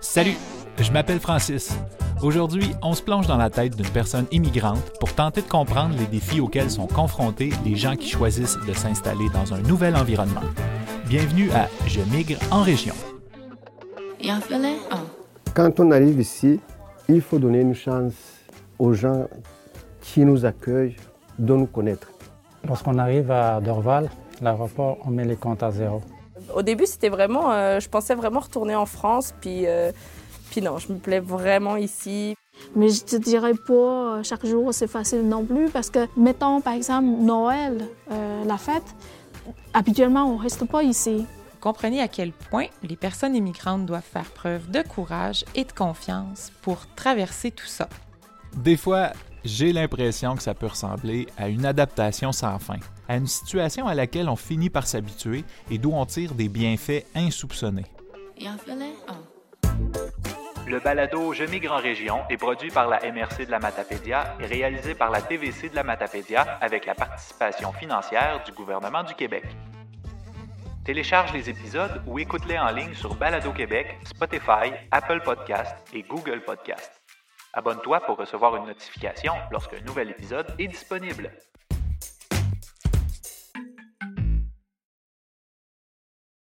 Salut, je m'appelle Francis. Aujourd'hui, on se plonge dans la tête d'une personne immigrante pour tenter de comprendre les défis auxquels sont confrontés les gens qui choisissent de s'installer dans un nouvel environnement. Bienvenue à Je migre en région. Quand on arrive ici, il faut donner une chance aux gens qui nous accueillent de nous connaître. Lorsqu'on arrive à Dorval, l'aéroport, on met les comptes à zéro. Au début, c'était vraiment, euh, je pensais vraiment retourner en France, puis, euh, puis non, je me plais vraiment ici. Mais je te dirais pas euh, chaque jour c'est facile non plus parce que mettons par exemple Noël, euh, la fête, habituellement on reste pas ici. Comprenez à quel point les personnes immigrantes doivent faire preuve de courage et de confiance pour traverser tout ça. Des fois, j'ai l'impression que ça peut ressembler à une adaptation sans fin, à une situation à laquelle on finit par s'habituer et d'où on tire des bienfaits insoupçonnés. Le balado Je migre en région est produit par la MRC de la Matapédia et réalisé par la TVC de la Matapédia avec la participation financière du gouvernement du Québec. Télécharge les épisodes ou écoute-les en ligne sur Balado Québec, Spotify, Apple Podcast et Google Podcast. Abonne-toi pour recevoir une notification lorsqu'un nouvel épisode est disponible.